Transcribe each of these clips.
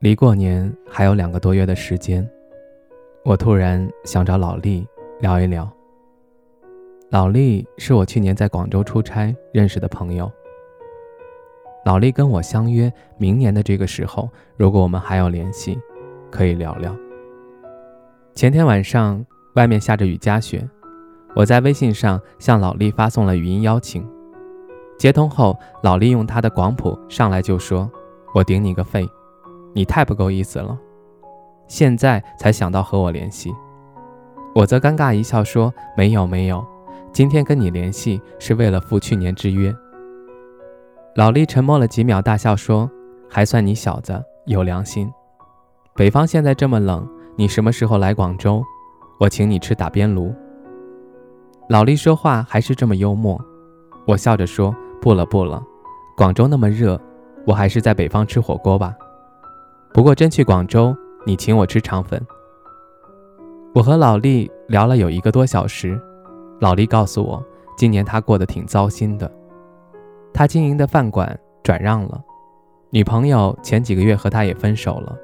离过年还有两个多月的时间，我突然想找老厉聊一聊。老厉是我去年在广州出差认识的朋友。老厉跟我相约，明年的这个时候，如果我们还有联系，可以聊聊。前天晚上外面下着雨夹雪，我在微信上向老厉发送了语音邀请。接通后，老厉用他的广普上来就说：“我顶你个肺。”你太不够意思了，现在才想到和我联系，我则尴尬一笑说：“没有没有，今天跟你联系是为了赴去年之约。”老厉沉默了几秒，大笑说：“还算你小子有良心。北方现在这么冷，你什么时候来广州？我请你吃打边炉。”老厉说话还是这么幽默，我笑着说：“不了不了，广州那么热，我还是在北方吃火锅吧。”不过真去广州，你请我吃肠粉。我和老厉聊了有一个多小时，老厉告诉我，今年他过得挺糟心的。他经营的饭馆转让了，女朋友前几个月和他也分手了。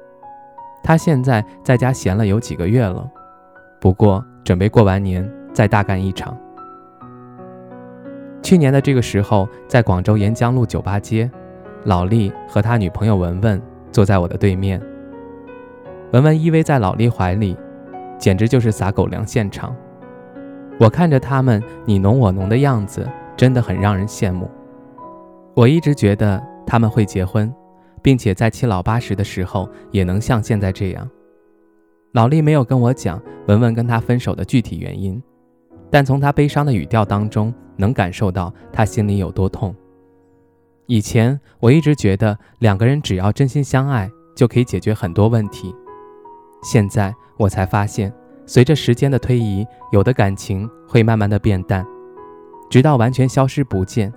他现在在家闲了有几个月了，不过准备过完年再大干一场。去年的这个时候，在广州沿江路酒吧街，老厉和他女朋友文文。坐在我的对面，文文依偎在老厉怀里，简直就是撒狗粮现场。我看着他们你侬我侬的样子，真的很让人羡慕。我一直觉得他们会结婚，并且在七老八十的时候也能像现在这样。老厉没有跟我讲文文跟他分手的具体原因，但从他悲伤的语调当中，能感受到他心里有多痛。以前我一直觉得两个人只要真心相爱就可以解决很多问题，现在我才发现，随着时间的推移，有的感情会慢慢的变淡，直到完全消失不见；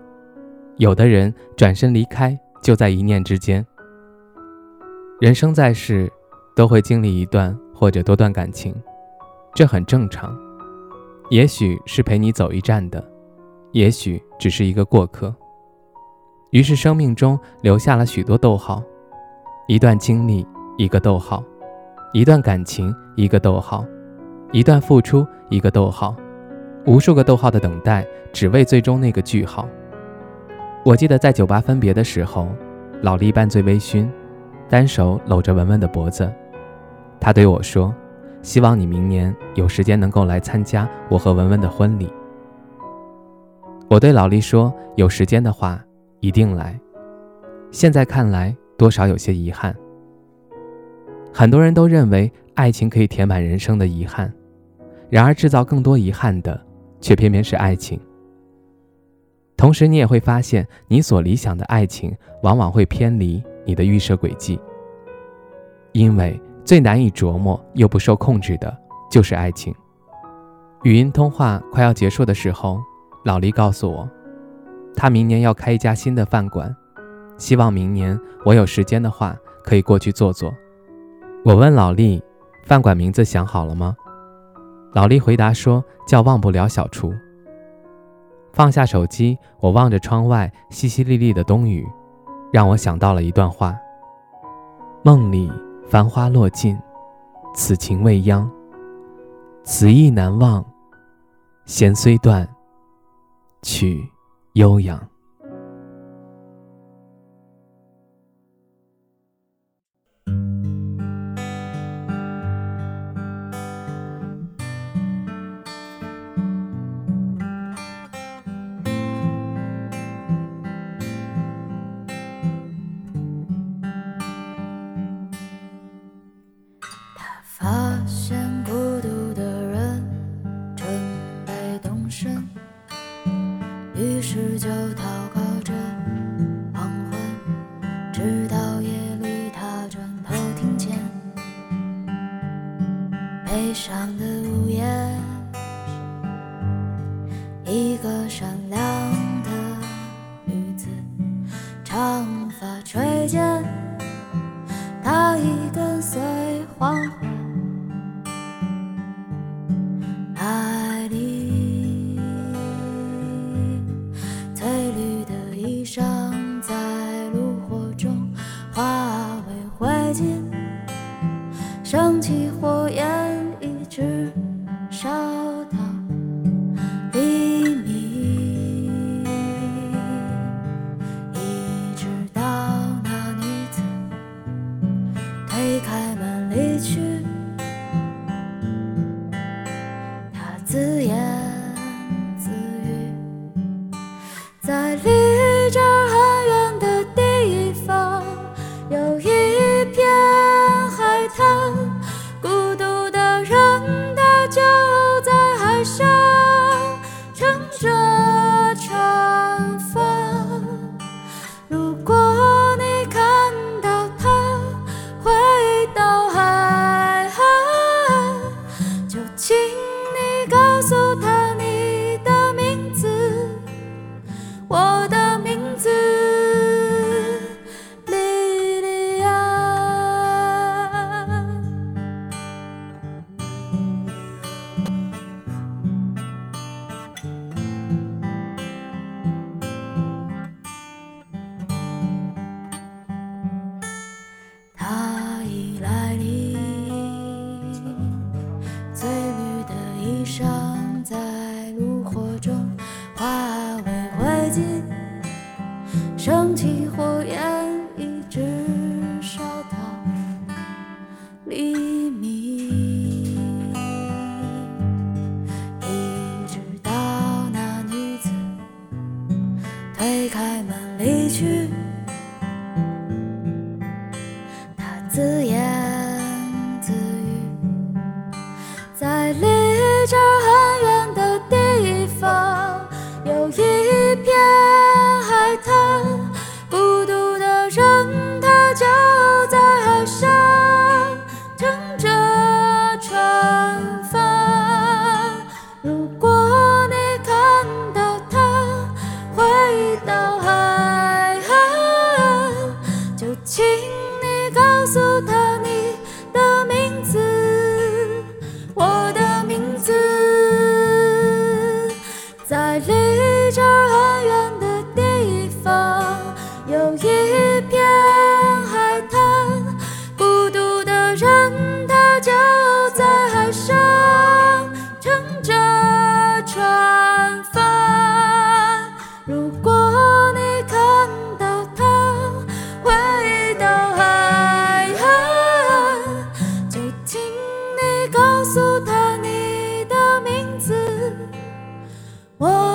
有的人转身离开，就在一念之间。人生在世，都会经历一段或者多段感情，这很正常。也许是陪你走一站的，也许只是一个过客。于是，生命中留下了许多逗号，一段经历，一个逗号；一段感情，一个逗号；一段付出，一个逗号；无数个逗号的等待，只为最终那个句号。我记得在酒吧分别的时候，老厉半醉微醺，单手搂着文文的脖子，他对我说：“希望你明年有时间能够来参加我和文文的婚礼。”我对老厉说：“有时间的话。”一定来。现在看来，多少有些遗憾。很多人都认为爱情可以填满人生的遗憾，然而制造更多遗憾的，却偏偏是爱情。同时，你也会发现，你所理想的爱情，往往会偏离你的预设轨迹。因为最难以琢磨又不受控制的，就是爱情。语音通话快要结束的时候，老黎告诉我。他明年要开一家新的饭馆，希望明年我有时间的话可以过去坐坐。我问老厉，饭馆名字想好了吗？老厉回答说叫“忘不了小厨”。放下手机，我望着窗外淅淅沥沥的冬雨，让我想到了一段话：梦里繁花落尽，此情未央。此意难忘，弦虽断，曲。悠扬。就祷告着黄昏直到夜里他转头听见悲伤的呜咽一个升起火焰，一直烧到黎明，一直到那女子推开门离去。她自言自语，在离这。Whoa.